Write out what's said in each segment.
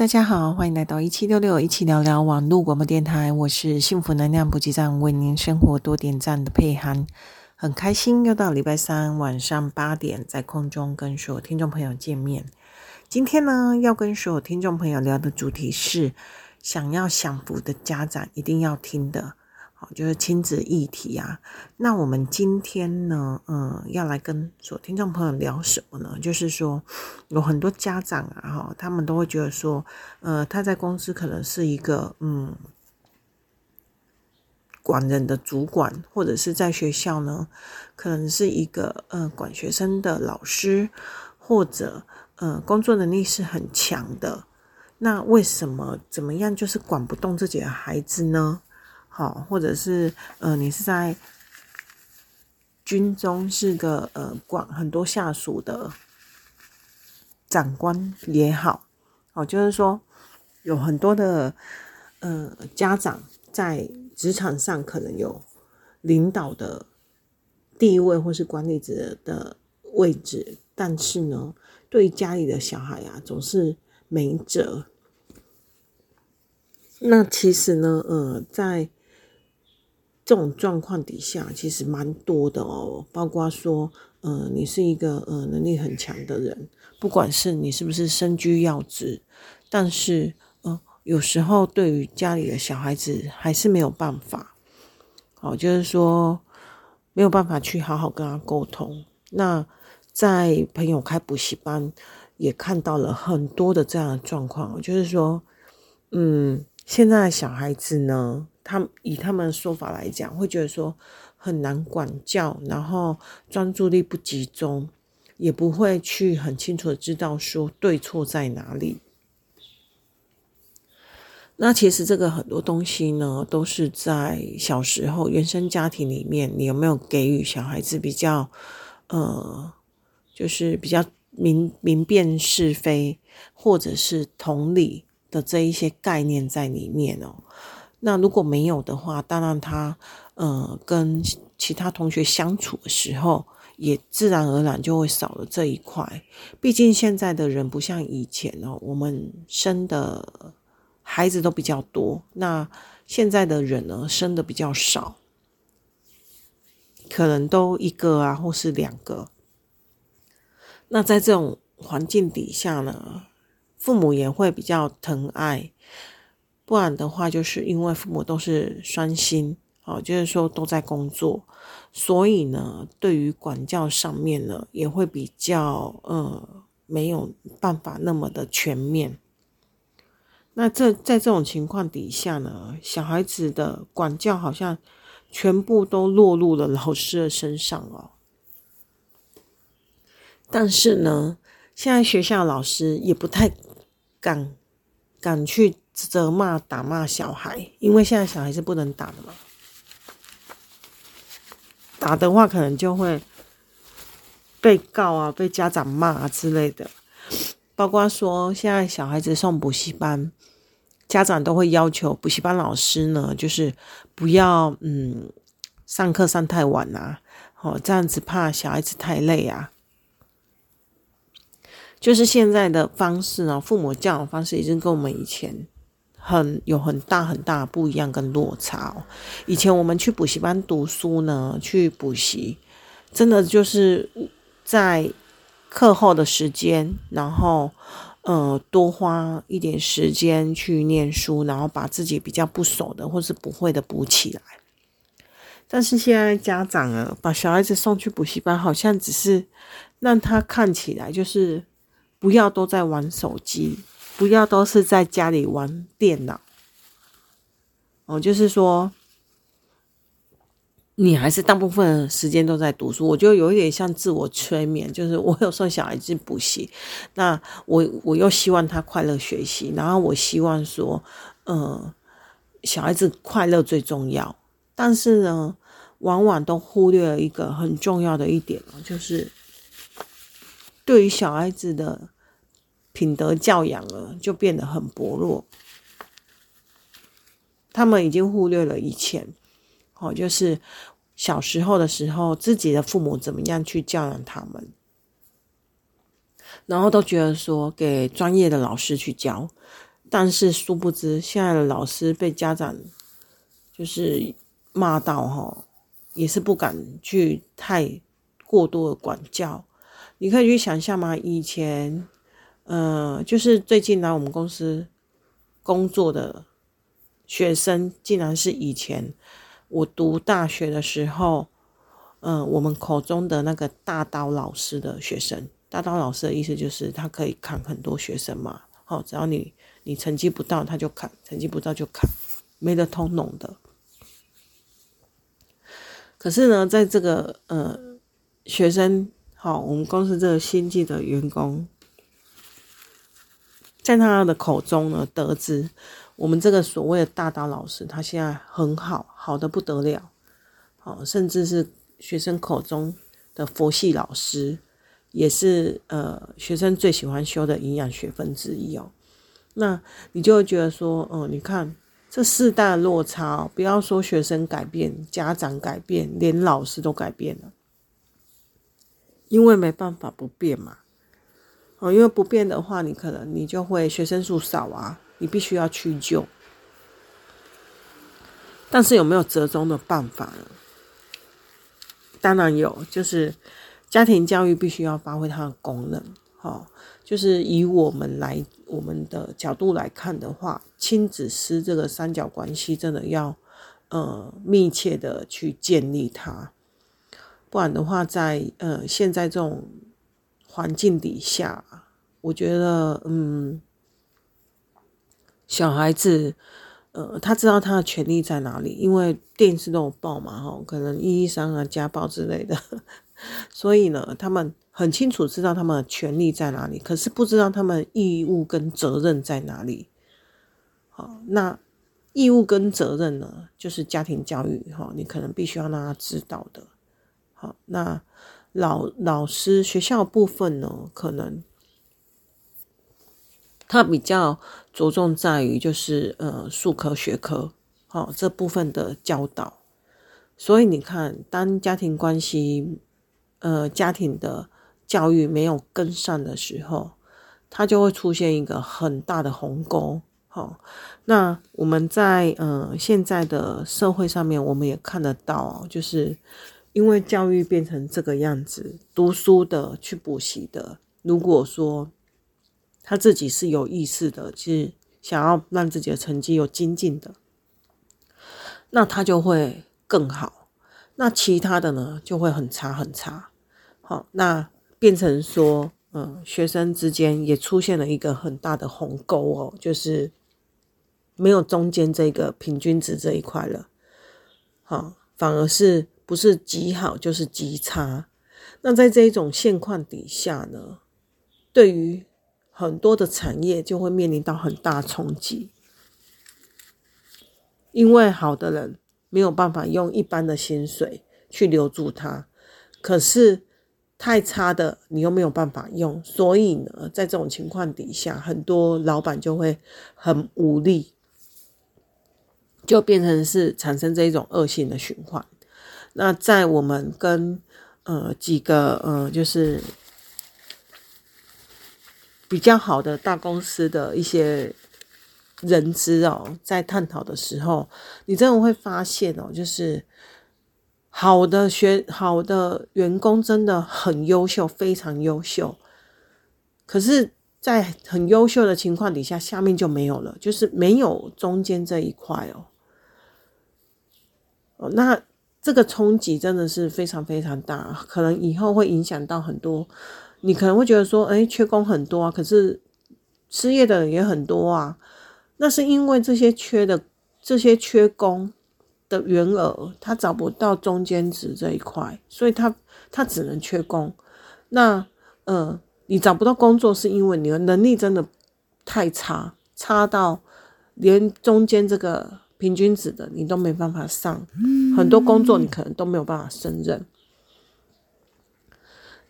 大家好，欢迎来到一七六六一起聊聊网络广播电台，我是幸福能量补给站，为您生活多点赞的佩涵，很开心又到礼拜三晚上八点，在空中跟所有听众朋友见面。今天呢，要跟所有听众朋友聊的主题是，想要享福的家长一定要听的。就是亲子议题啊，那我们今天呢，嗯，要来跟所听众朋友聊什么呢？就是说，有很多家长啊，哈，他们都会觉得说，呃，他在公司可能是一个，嗯，管人的主管，或者是在学校呢，可能是一个，呃，管学生的老师，或者，呃，工作能力是很强的。那为什么怎么样，就是管不动自己的孩子呢？好，或者是呃，你是在军中是个呃管很多下属的长官也好，哦，就是说有很多的呃家长在职场上可能有领导的地位或是管理者的位置，但是呢，对家里的小孩啊，总是没辙。那其实呢，呃，在这种状况底下，其实蛮多的哦，包括说，呃，你是一个呃能力很强的人，不管是你是不是身居要职，但是呃，有时候对于家里的小孩子还是没有办法，哦，就是说没有办法去好好跟他沟通。那在朋友开补习班也看到了很多的这样的状况，就是说，嗯，现在的小孩子呢，他以他们的说法来讲，会觉得说很难管教，然后专注力不集中，也不会去很清楚的知道说对错在哪里。那其实这个很多东西呢，都是在小时候原生家庭里面，你有没有给予小孩子比较呃，就是比较明明辨是非，或者是同理的这一些概念在里面哦。那如果没有的话，当然他呃跟其他同学相处的时候，也自然而然就会少了这一块。毕竟现在的人不像以前哦，我们生的孩子都比较多，那现在的人呢，生的比较少，可能都一个啊，或是两个。那在这种环境底下呢，父母也会比较疼爱。不然的话，就是因为父母都是双薪，哦，就是说都在工作，所以呢，对于管教上面呢，也会比较呃没有办法那么的全面。那这在这种情况底下呢，小孩子的管教好像全部都落入了老师的身上哦。但是呢，现在学校老师也不太敢敢去。责骂、打骂小孩，因为现在小孩是不能打的嘛。打的话，可能就会被告啊，被家长骂啊之类的。包括说，现在小孩子送补习班，家长都会要求补习班老师呢，就是不要嗯上课上太晚啊，哦这样子怕小孩子太累啊。就是现在的方式呢，父母教养方式已经跟我们以前。很有很大很大不一样跟落差哦。以前我们去补习班读书呢，去补习，真的就是在课后的时间，然后呃多花一点时间去念书，然后把自己比较不熟的或是不会的补起来。但是现在家长啊，把小孩子送去补习班，好像只是让他看起来就是不要都在玩手机。不要都是在家里玩电脑，哦，就是说，你还是大部分时间都在读书。我觉得有一点像自我催眠，就是我有送小孩子补习，那我我又希望他快乐学习，然后我希望说，嗯，小孩子快乐最重要。但是呢，往往都忽略了一个很重要的一点，就是对于小孩子的。品德教养了，就变得很薄弱。他们已经忽略了以前，哦，就是小时候的时候，自己的父母怎么样去教养他们。然后都觉得说给专业的老师去教，但是殊不知现在的老师被家长就是骂到哈，也是不敢去太过多的管教。你可以去想象吗？以前，呃，就是最近来我们公司工作的学生，竟然是以前我读大学的时候。嗯，我们口中的那个大刀老师的学生，大刀老师的意思就是他可以砍很多学生嘛。好，只要你你成绩不到，他就砍；成绩不到就砍，没得通融的。可是呢，在这个呃学生，好，我们公司这个新进的员工，在他的口中呢，得知我们这个所谓的大刀老师，他现在很好，好的不得了，哦，甚至是。学生口中的佛系老师，也是呃学生最喜欢修的营养学分之一哦。那你就会觉得说，哦、你看这四大落差，不要说学生改变，家长改变，连老师都改变了，因为没办法不变嘛。哦，因为不变的话，你可能你就会学生数少啊，你必须要去救。但是有没有折中的办法呢？当然有，就是家庭教育必须要发挥它的功能，哈，就是以我们来我们的角度来看的话，亲子师这个三角关系真的要呃密切的去建立它，不然的话在，在呃现在这种环境底下，我觉得嗯小孩子。呃，他知道他的权利在哪里，因为电视都有报嘛，哈，可能一一三啊、家暴之类的，所以呢，他们很清楚知道他们的权利在哪里，可是不知道他们义务跟责任在哪里。好，那义务跟责任呢，就是家庭教育，哈，你可能必须要让他知道的。好，那老老师学校部分呢，可能。他比较着重在于就是呃数科学科，哦、这部分的教导，所以你看，当家庭关系呃家庭的教育没有跟上的时候，它就会出现一个很大的鸿沟。好、哦，那我们在呃现在的社会上面，我们也看得到，就是因为教育变成这个样子，读书的去补习的，如果说。他自己是有意识的，是想要让自己的成绩有精进的，那他就会更好。那其他的呢，就会很差很差。好，那变成说，嗯，学生之间也出现了一个很大的鸿沟哦，就是没有中间这个平均值这一块了。好，反而是不是极好就是极差。那在这一种现况底下呢，对于很多的产业就会面临到很大冲击，因为好的人没有办法用一般的薪水去留住他，可是太差的你又没有办法用，所以呢，在这种情况底下，很多老板就会很无力，就变成是产生这一种恶性的循环。那在我们跟呃几个呃就是。比较好的大公司的一些人资哦，在探讨的时候，你真的会发现哦，就是好的学好的员工真的很优秀，非常优秀。可是，在很优秀的情况底下，下面就没有了，就是没有中间这一块哦。哦，那这个冲击真的是非常非常大，可能以后会影响到很多。你可能会觉得说，哎，缺工很多啊，可是失业的人也很多啊。那是因为这些缺的这些缺工的员额，他找不到中间值这一块，所以他他只能缺工。那呃，你找不到工作，是因为你的能力真的太差，差到连中间这个平均值的你都没办法上，很多工作你可能都没有办法胜任。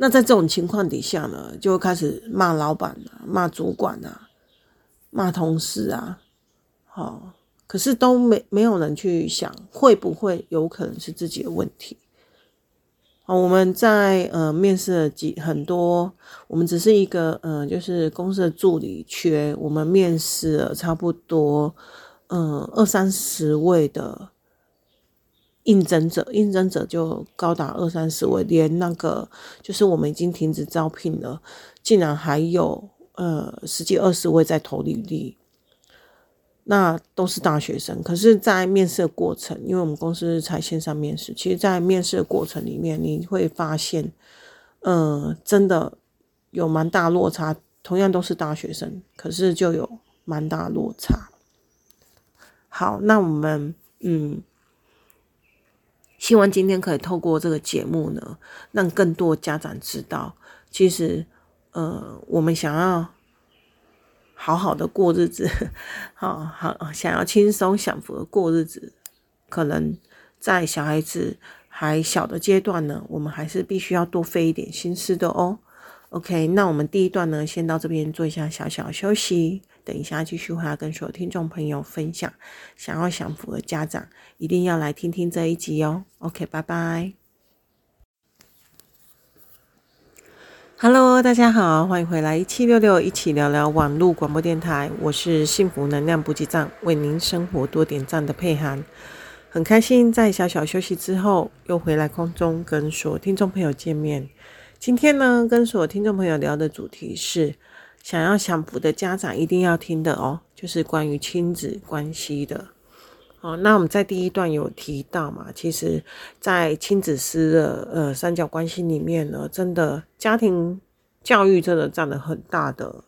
那在这种情况底下呢，就会开始骂老板啊，骂主管啊，骂同事啊，好，可是都没没有人去想，会不会有可能是自己的问题？好，我们在呃面试了几很多，我们只是一个呃就是公司的助理缺，我们面试了差不多嗯二三十位的应征者，应征者就高达二三十位，连那个就是我们已经停止招聘了，竟然还有呃十几二十位在投履历。那都是大学生，可是，在面试的过程，因为我们公司才线上面试，其实，在面试的过程里面，你会发现，嗯、真的有蛮大落差。同样都是大学生，可是就有蛮大落差。好，那我们，嗯，希望今天可以透过这个节目呢，让更多家长知道，其实，呃，我们想要。好好的过日子，好好想要轻松享福的过日子，可能在小孩子还小的阶段呢，我们还是必须要多费一点心思的哦。OK，那我们第一段呢，先到这边做一下小小休息，等一下继续回来跟所有听众朋友分享。想要享福的家长，一定要来听听这一集哦。OK，拜拜。Hello，大家好，欢迎回来一七六六一起聊聊网络广播电台。我是幸福能量补给站，为您生活多点赞的佩涵。很开心在小小休息之后又回来空中跟所有听众朋友见面。今天呢，跟所有听众朋友聊的主题是想要享福的家长一定要听的哦，就是关于亲子关系的。哦，那我们在第一段有提到嘛，其实，在亲子师的呃三角关系里面呢，真的家庭教育真的占了很大的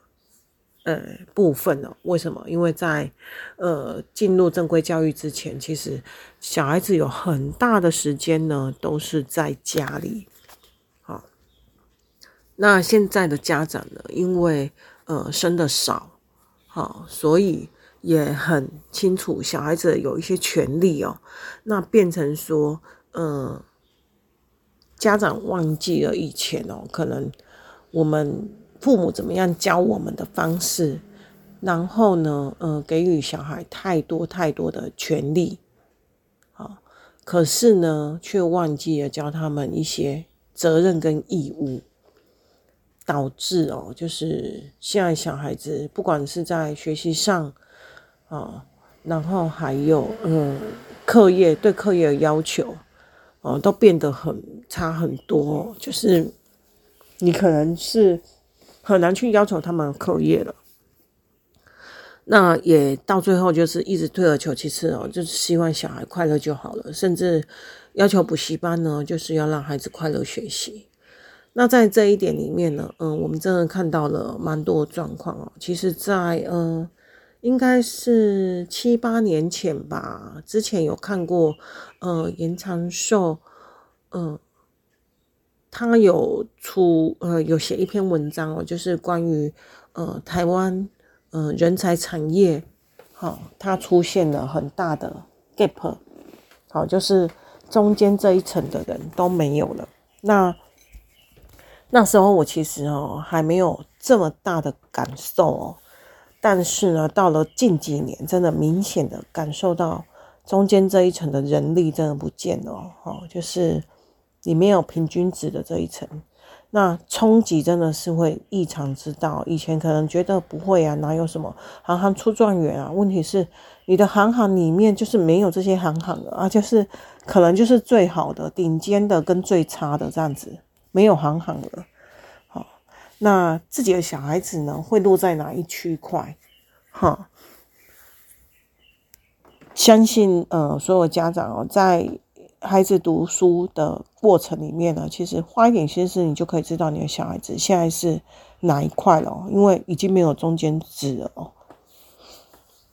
呃部分哦。为什么？因为在呃进入正规教育之前，其实小孩子有很大的时间呢都是在家里。那现在的家长呢，因为呃生的少，好，所以。也很清楚，小孩子有一些权利哦，那变成说，嗯，家长忘记了以前哦，可能我们父母怎么样教我们的方式，然后呢，呃，给予小孩太多太多的权利，好，可是呢，却忘记了教他们一些责任跟义务，导致哦，就是现在小孩子不管是在学习上。哦，然后还有嗯，课业对课业的要求，哦，都变得很差很多。就是你可能是很难去要求他们课业了。那也到最后就是一直退而求其次哦，就是希望小孩快乐就好了，甚至要求补习班呢，就是要让孩子快乐学习。那在这一点里面呢，嗯，我们真的看到了蛮多状况哦。其实在，在嗯。应该是七八年前吧，之前有看过，呃，严长寿，嗯、他有出，呃，有写一篇文章哦，就是关于，呃，台湾，呃，人才产业，好、哦，它出现了很大的 gap，好、就是中间这一层的人都没有了。那那时候我其实哦，还没有这么大的感受哦。但是呢，到了近几年，真的明显的感受到中间这一层的人力真的不见了哦，就是里面有平均值的这一层，那冲击真的是会异常之大。以前可能觉得不会啊，哪有什么行行出状元啊？问题是你的行行里面就是没有这些行行的啊，就是可能就是最好的、顶尖的跟最差的这样子，没有行行了。好那自己的小孩子呢，会落在哪一区块？哈，相信呃，所有家长哦，在孩子读书的过程里面呢，其实花一点心思，你就可以知道你的小孩子现在是哪一块了，因为已经没有中间值了。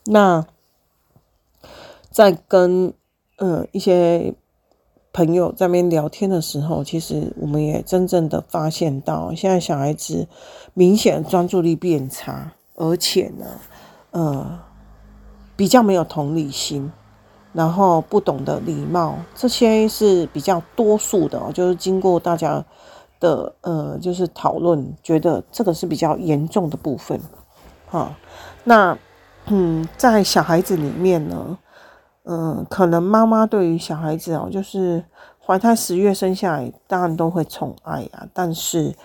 那在跟呃一些。朋友在那边聊天的时候，其实我们也真正的发现到，现在小孩子明显专注力变差，而且呢，呃，比较没有同理心，然后不懂得礼貌，这些是比较多数的哦。就是经过大家的呃，就是讨论，觉得这个是比较严重的部分。好，那嗯，在小孩子里面呢。嗯，可能妈妈对于小孩子哦，就是怀胎十月生下来，当然都会宠爱啊，但是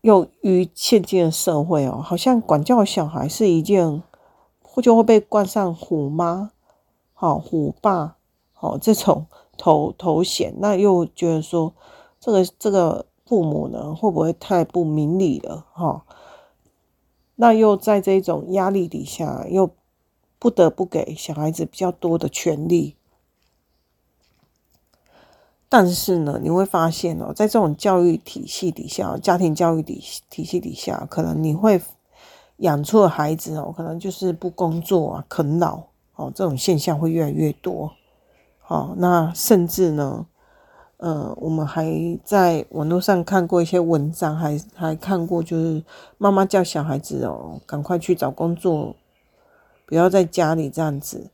由于现今的社会哦，好像管教小孩是一件，就会被冠上虎妈、好虎爸、好这种 头头衔，那又觉得说，这个这个父母呢，会不会太不明理了？哈，那又在这种压力底下，又不得不给小孩子比较多的权利。但是呢，你会发现哦，在这种教育体系底下，家庭教育体体系底下，可能你会养出的孩子哦，可能就是不工作啊、啃老哦，这种现象会越来越多。好，那甚至呢，呃，我们还在网络上看过一些文章，还还看过，就是妈妈叫小孩子哦，赶快去找工作，不要在家里这样子，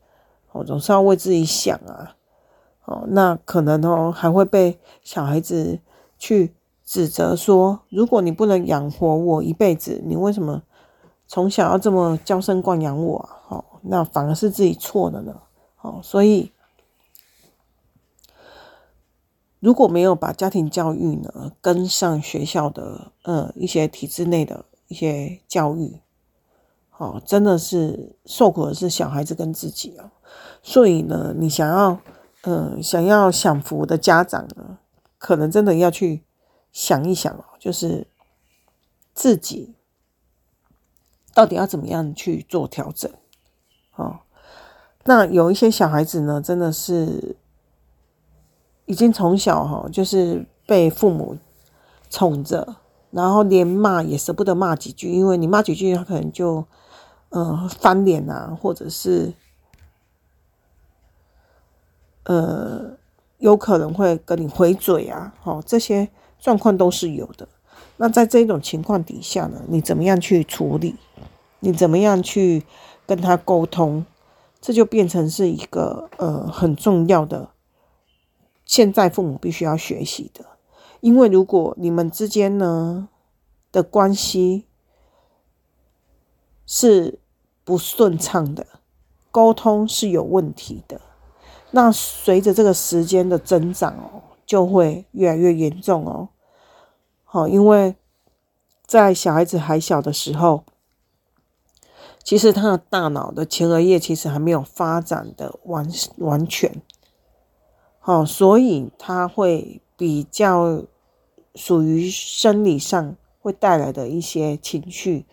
哦，总是要为自己想啊。哦，那可能哦，还会被小孩子去指责说，如果你不能养活我一辈子，你为什么从小要这么娇生惯养我啊？哦，那反而是自己错了呢。哦，所以如果没有把家庭教育呢跟上学校的呃一些体制内的一些教育，哦，真的是受苦的是小孩子跟自己哦。所以呢，你想要。嗯，想要享福的家长呢，可能真的要去想一想哦，就是自己到底要怎么样去做调整。哦，那有一些小孩子呢，真的是已经从小哈，就是被父母宠着，然后连骂也舍不得骂几句，因为你骂几句，他可能就呃翻脸啊，或者是。呃，有可能会跟你回嘴啊，哦，这些状况都是有的。那在这种情况底下呢，你怎么样去处理？你怎么样去跟他沟通？这就变成是一个呃很重要的，现在父母必须要学习的。因为如果你们之间呢的关系是不顺畅的，沟通是有问题的。那随着这个时间的增长哦，就会越来越严重哦。好，因为在小孩子还小的时候，其实他的大脑的前额叶其实还没有发展的完完全。好，所以他会比较属于生理上会带来的一些情绪。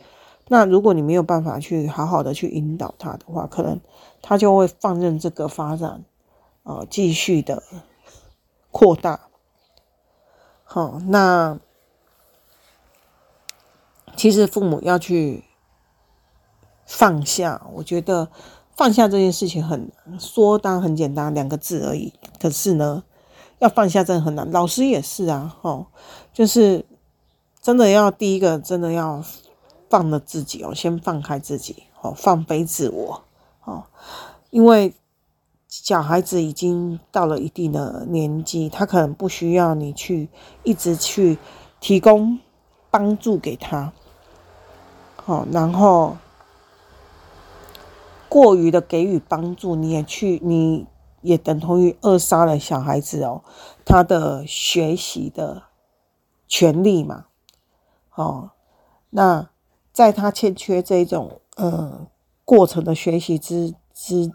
那如果你没有办法去好好的去引导他的话，可能他就会放任这个发展。哦，继续的扩大。好，那其实父母要去放下，我觉得放下这件事情很，说当然很简单，两个字而已。可是呢，要放下真的很难。老师也是啊，哦，就是真的要第一个，真的要放了自己哦，先放开自己，哦，放飞自我，哦，因为。小孩子已经到了一定的年纪，他可能不需要你去一直去提供帮助给他，好，然后过于的给予帮助，你也去，你也等同于扼杀了小孩子哦，他的学习的权利嘛，哦，那在他欠缺这种呃过程的学习之之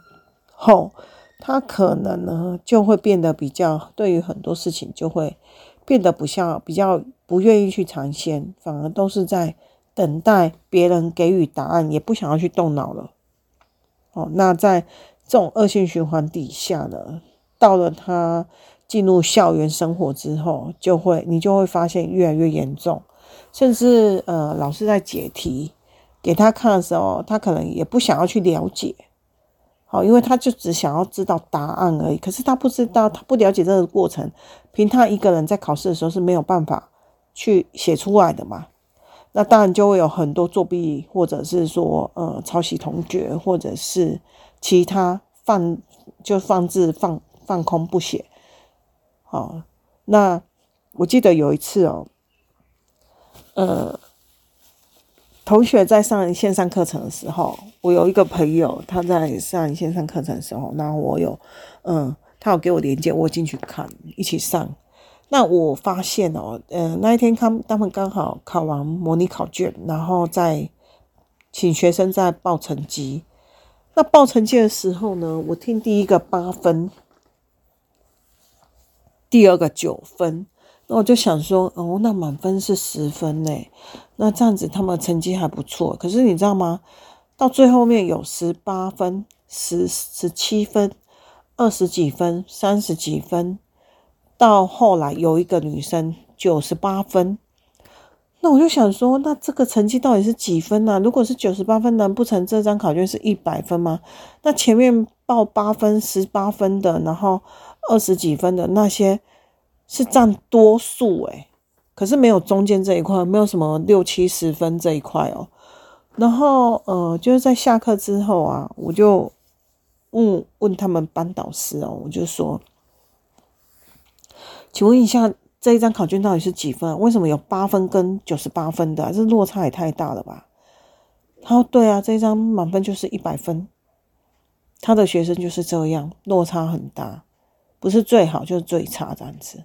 后。他可能呢，就会变得比较，对于很多事情就会变得不像，比较不愿意去尝鲜，反而都是在等待别人给予答案，也不想要去动脑了。哦，那在这种恶性循环底下呢，到了他进入校园生活之后，就会你就会发现越来越严重，甚至呃，老师在解题给他看的时候，他可能也不想要去了解。好，因为他就只想要知道答案而已，可是他不知道，他不了解这个过程，凭他一个人在考试的时候是没有办法去写出来的嘛。那当然就会有很多作弊，或者是说呃抄袭同学，或者是其他放就放置放放空不写。好，那我记得有一次哦，呃。同学在上线上课程的时候，我有一个朋友，他在上线上课程的时候，然后我有嗯他有给我连接，我进去看，一起上。那我发现哦，呃，那一天他们他们刚好考完模拟考卷，然后再请学生在报成绩。那报成绩的时候呢，我听第一个八分，第二个九分。那我就想说，哦，那满分是十分嘞，那这样子他们成绩还不错。可是你知道吗？到最后面有十八分、十十七分、二十几分、三十几分，到后来有一个女生九十八分。那我就想说，那这个成绩到底是几分呢？如果是九十八分，难不成这张考卷是一百分吗？那前面报八分、十八分的，然后二十几分的那些。是占多数诶，可是没有中间这一块，没有什么六七十分这一块哦。然后呃，就是在下课之后啊，我就问问他们班导师哦，我就说，请问一下，这一张考卷到底是几分？为什么有八分跟九十八分的？这落差也太大了吧？他说对啊，这一张满分就是一百分，他的学生就是这样，落差很大，不是最好就是最差这样子。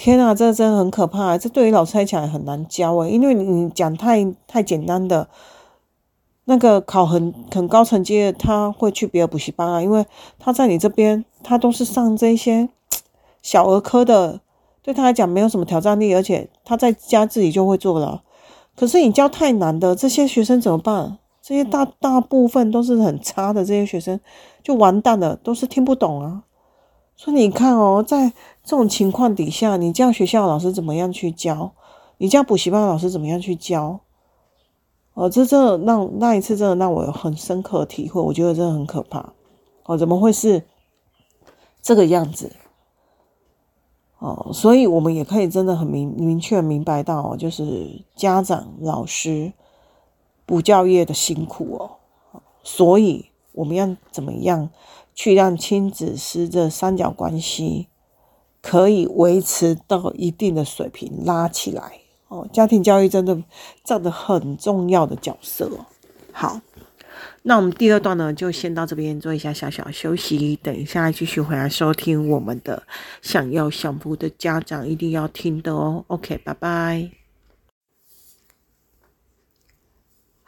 天啊，这真的很可怕！这对于老师来讲也很难教诶，因为你讲太太简单的，那个考很很高成绩的，他会去别的补习班啊，因为他在你这边，他都是上这些 小儿科的，对他来讲没有什么挑战力，而且他在家自己就会做了。可是你教太难的这些学生怎么办？这些大大部分都是很差的这些学生就完蛋了，都是听不懂啊。所以你看哦，在这种情况底下，你叫学校老师怎么样去教？你叫补习班老师怎么样去教？哦，这真的让那一次真的让我有很深刻的体会，我觉得真的很可怕。哦，怎么会是这个样子？哦，所以我们也可以真的很明明确明白到，就是家长、老师、补教业的辛苦哦。所以我们要怎么样？去让亲子师这三角关系可以维持到一定的水平，拉起来哦。家庭教育真的占着很重要的角色哦。好，那我们第二段呢，就先到这边做一下小小休息，等一下继续回来收听我们的想要享福的家长一定要听的哦。OK，拜拜。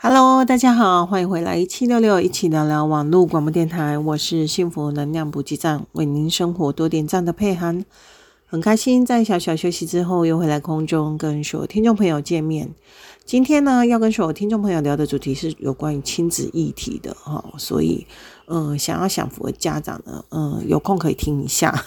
Hello，大家好，欢迎回来一七六六一起聊聊网络广播电台，我是幸福能量补给站，为您生活多点赞的佩涵，很开心在小小休息之后又回来空中跟所有听众朋友见面。今天呢，要跟所有听众朋友聊的主题是有关于亲子议题的哈，所以嗯，想要享福的家长呢，嗯，有空可以听一下。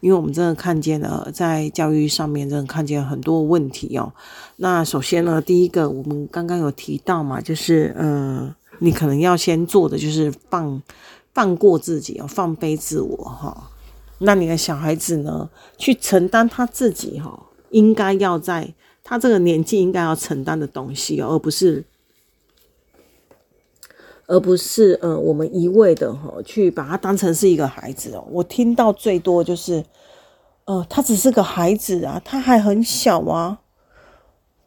因为我们真的看见了，在教育上面真的看见很多问题哦。那首先呢，第一个我们刚刚有提到嘛，就是嗯，你可能要先做的就是放放过自己哦，放飞自我哈。那你的小孩子呢，去承担他自己哈，应该要在他这个年纪应该要承担的东西哦，而不是。而不是呃，我们一味的哈去把他当成是一个孩子哦。我听到最多就是，呃，他只是个孩子啊，他还很小啊。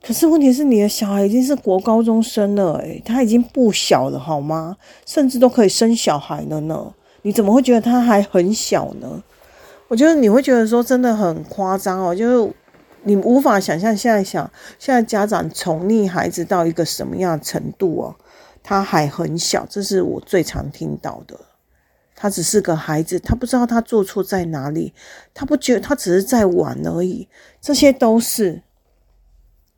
可是问题是，你的小孩已经是国高中生了，诶，他已经不小了好吗？甚至都可以生小孩了呢。你怎么会觉得他还很小呢？我觉得你会觉得说真的很夸张哦，就是你无法想象现在想现在家长宠溺孩子到一个什么样程度哦。他还很小，这是我最常听到的。他只是个孩子，他不知道他做错在哪里，他不觉得他只是在玩而已。这些都是，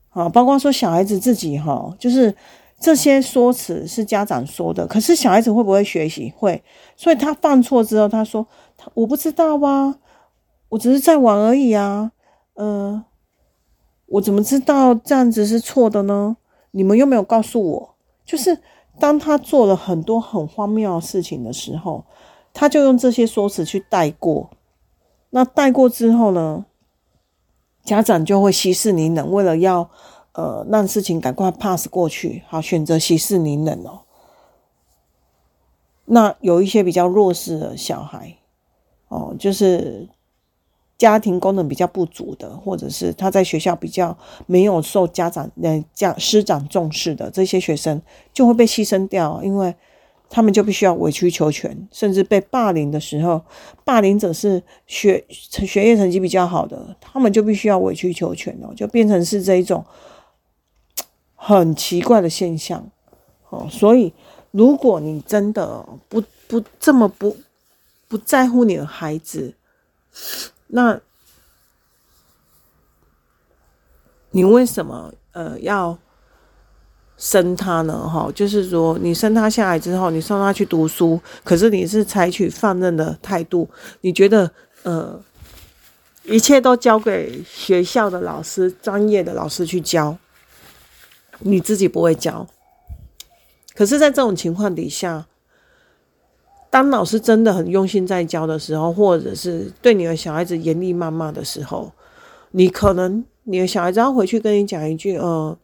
啊，包括说小孩子自己哈，就是这些说辞是家长说的，可是小孩子会不会学习？会，所以他犯错之后，他说他我不知道啊，我只是在玩而已啊，嗯、呃，我怎么知道这样子是错的呢？你们又没有告诉我，就是。当他做了很多很荒谬的事情的时候，他就用这些说辞去带过。那带过之后呢，家长就会息事宁人，为了要呃让事情赶快 pass 过去，好，选择息事宁人哦。那有一些比较弱势的小孩哦，就是。家庭功能比较不足的，或者是他在学校比较没有受家长、呃家师长重视的这些学生，就会被牺牲掉，因为他们就必须要委曲求全，甚至被霸凌的时候，霸凌者是学学业成绩比较好的，他们就必须要委曲求全哦，就变成是这一种很奇怪的现象哦。所以，如果你真的不不这么不不在乎你的孩子，那你为什么呃要？生他呢？哈，就是说，你生他下来之后，你送他去读书，可是你是采取放任的态度，你觉得，呃，一切都交给学校的老师、专业的老师去教，你自己不会教。可是，在这种情况底下，当老师真的很用心在教的时候，或者是对你的小孩子严厉谩骂的时候，你可能你的小孩子要回去跟你讲一句，呃。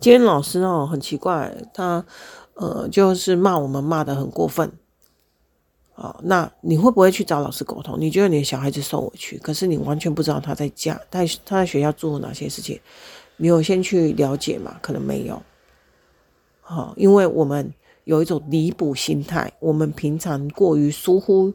今天老师哦，很奇怪，他呃就是骂我们骂得很过分，啊，那你会不会去找老师沟通？你觉得你的小孩子受委屈，可是你完全不知道他在家，他他在学校做了哪些事情，你有先去了解吗？可能没有，好，因为我们有一种弥补心态，我们平常过于疏忽。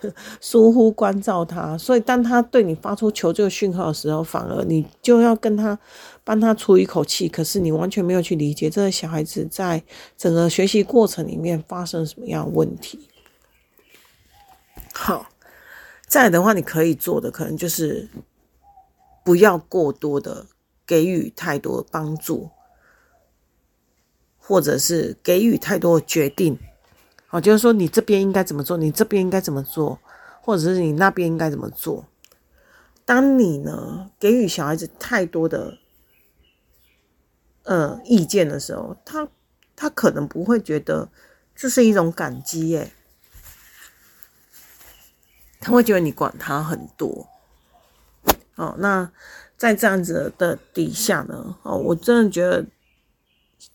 疏忽关照他，所以当他对你发出求救讯号的时候，反而你就要跟他帮他出一口气。可是你完全没有去理解这个小孩子在整个学习过程里面发生什么样问题。好，再来的话，你可以做的可能就是不要过多的给予太多帮助，或者是给予太多决定。哦，就是说你这边应该怎么做，你这边应该怎么做，或者是你那边应该怎么做。当你呢给予小孩子太多的呃意见的时候，他他可能不会觉得这是一种感激耶，他会觉得你管他很多。哦，那在这样子的底下呢，哦，我真的觉得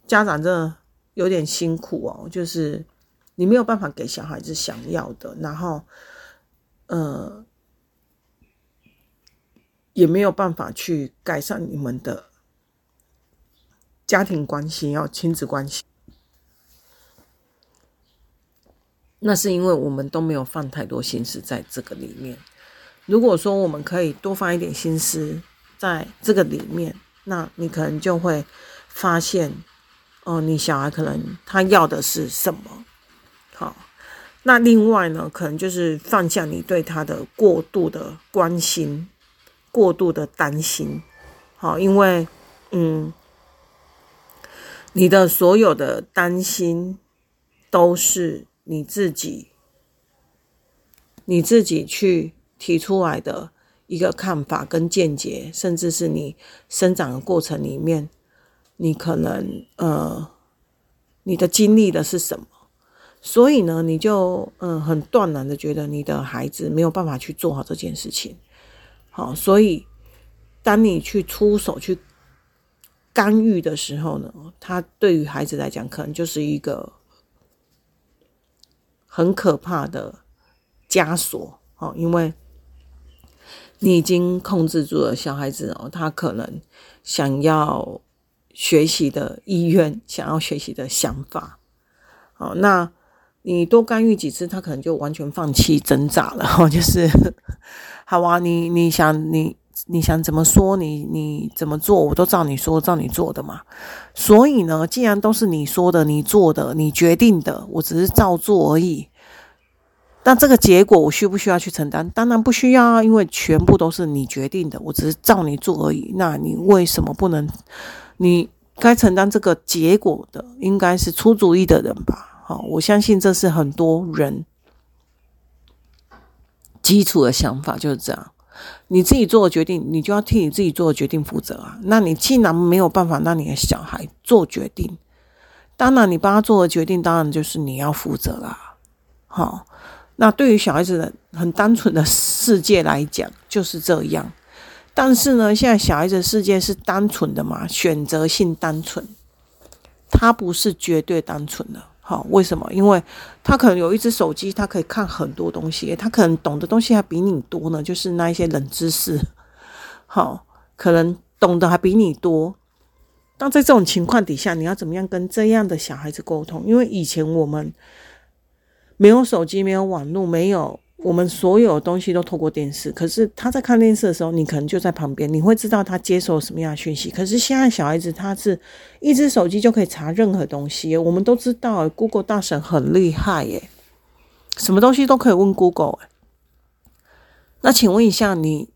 家长真的有点辛苦哦，就是。你没有办法给小孩子想要的，然后，呃，也没有办法去改善你们的家庭关系，要亲子关系。那是因为我们都没有放太多心思在这个里面。如果说我们可以多放一点心思在这个里面，那你可能就会发现，哦、你小孩可能他要的是什么。好，那另外呢，可能就是放下你对他的过度的关心、过度的担心。好，因为嗯，你的所有的担心都是你自己、你自己去提出来的一个看法跟见解，甚至是你生长的过程里面，你可能呃，你的经历的是什么？所以呢，你就嗯很断然的觉得你的孩子没有办法去做好这件事情，好，所以当你去出手去干预的时候呢，他对于孩子来讲可能就是一个很可怕的枷锁哦，因为你已经控制住了小孩子哦，他可能想要学习的意愿，想要学习的想法，好，那。你多干预几次，他可能就完全放弃挣扎了。就是，好啊，你你想你你想怎么说，你你怎么做，我都照你说，照你做的嘛。所以呢，既然都是你说的、你做的、你决定的，我只是照做而已。那这个结果，我需不需要去承担？当然不需要啊，因为全部都是你决定的，我只是照你做而已。那你为什么不能？你该承担这个结果的，应该是出主意的人吧？好，我相信这是很多人基础的想法，就是这样。你自己做的决定，你就要替你自己做的决定负责啊。那你既然没有办法让你的小孩做决定，当然你帮他做的决定，当然就是你要负责啦。好，那对于小孩子的很单纯的世界来讲，就是这样。但是呢，现在小孩子世界是单纯的嘛？选择性单纯，他不是绝对单纯的。好，为什么？因为他可能有一只手机，他可以看很多东西，他可能懂的东西还比你多呢，就是那一些冷知识。好，可能懂得还比你多，那在这种情况底下，你要怎么样跟这样的小孩子沟通？因为以前我们没有手机，没有网络，没有。我们所有东西都透过电视，可是他在看电视的时候，你可能就在旁边，你会知道他接受什么样的讯息。可是现在小孩子他是一只手机就可以查任何东西，我们都知道，Google 大神很厉害耶，什么东西都可以问 Google。那请问一下你，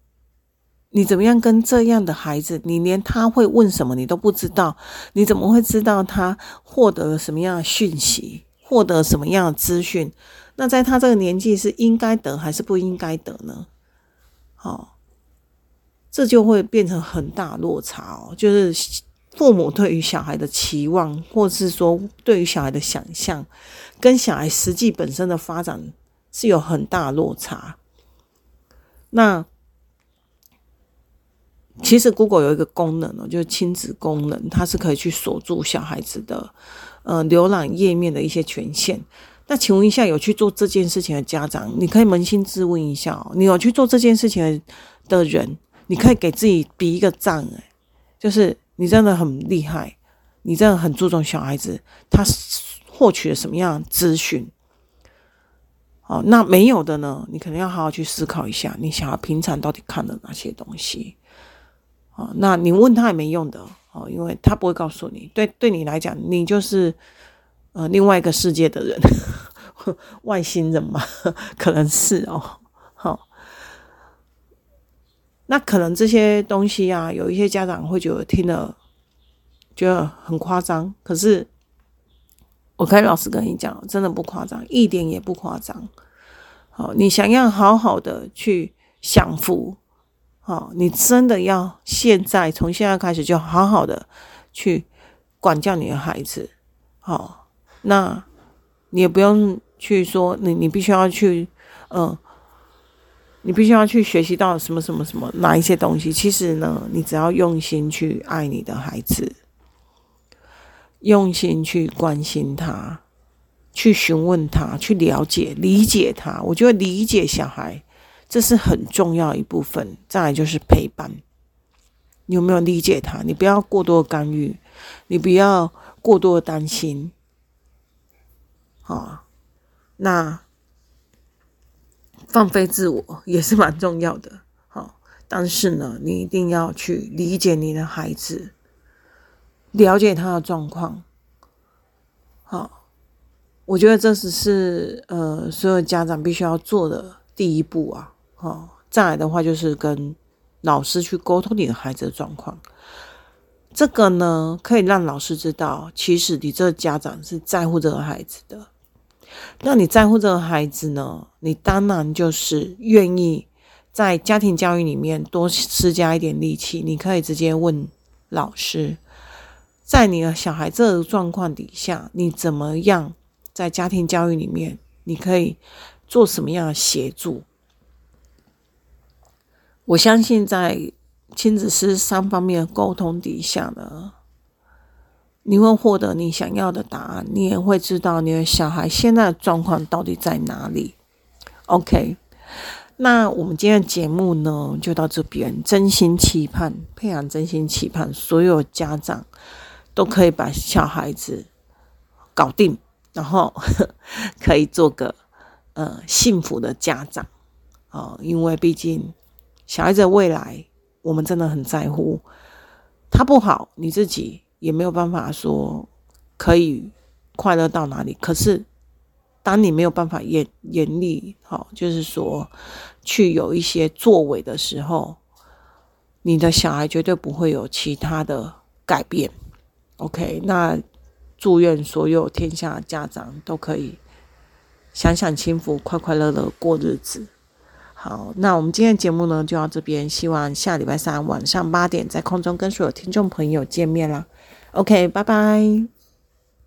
你怎么样跟这样的孩子，你连他会问什么你都不知道，你怎么会知道他获得了什么样的讯息，获得什么样的资讯？那在他这个年纪是应该得还是不应该得呢？好，这就会变成很大落差哦。就是父母对于小孩的期望，或是说对于小孩的想象，跟小孩实际本身的发展是有很大落差。那其实 Google 有一个功能哦，就是亲子功能，它是可以去锁住小孩子的呃浏览页面的一些权限。那请问一下，有去做这件事情的家长，你可以扪心自问一下哦。你有去做这件事情的人，你可以给自己比一个赞，诶，就是你真的很厉害，你真的很注重小孩子他获取了什么样的资讯。哦，那没有的呢，你可能要好好去思考一下，你小孩平常到底看了哪些东西。哦，那你问他也没用的哦，因为他不会告诉你。对，对你来讲，你就是。呃，另外一个世界的人，外星人嘛，可能是哦。好，那可能这些东西啊，有一些家长会觉得听了觉得很夸张。可是，我可以老实跟你讲，真的不夸张，一点也不夸张。好，你想要好好的去享福，好，你真的要现在从现在开始就好好的去管教你的孩子，好。那，你也不用去说你，你必须要去，嗯、你必须要去学习到什么什么什么哪一些东西。其实呢，你只要用心去爱你的孩子，用心去关心他，去询问他，去了解、理解他。我觉得理解小孩，这是很重要一部分。再来就是陪伴，你有没有理解他？你不要过多干预，你不要过多的担心。好，那放飞自我也是蛮重要的。好，但是呢，你一定要去理解你的孩子，了解他的状况。好，我觉得这只是呃，所有家长必须要做的第一步啊。好，再来的话就是跟老师去沟通你的孩子的状况。这个呢，可以让老师知道，其实你这个家长是在乎这个孩子的。那你在乎这个孩子呢？你当然就是愿意在家庭教育里面多施加一点力气。你可以直接问老师，在你的小孩这个状况底下，你怎么样在家庭教育里面，你可以做什么样的协助？我相信在亲子师三方面的沟通底下呢。你会获得你想要的答案，你也会知道你的小孩现在的状况到底在哪里。OK，那我们今天的节目呢，就到这边。真心期盼，佩兰真心期盼，所有家长都可以把小孩子搞定，然后可以做个呃幸福的家长啊、因为毕竟小孩子的未来，我们真的很在乎。他不好，你自己。也没有办法说可以快乐到哪里。可是，当你没有办法严严厉，好，就是说去有一些作为的时候，你的小孩绝对不会有其他的改变。OK，那祝愿所有天下家长都可以享享清福，快快乐乐过日子。好，那我们今天的节目呢，就到这边。希望下礼拜三晚上八点在空中跟所有听众朋友见面啦。OK，拜拜。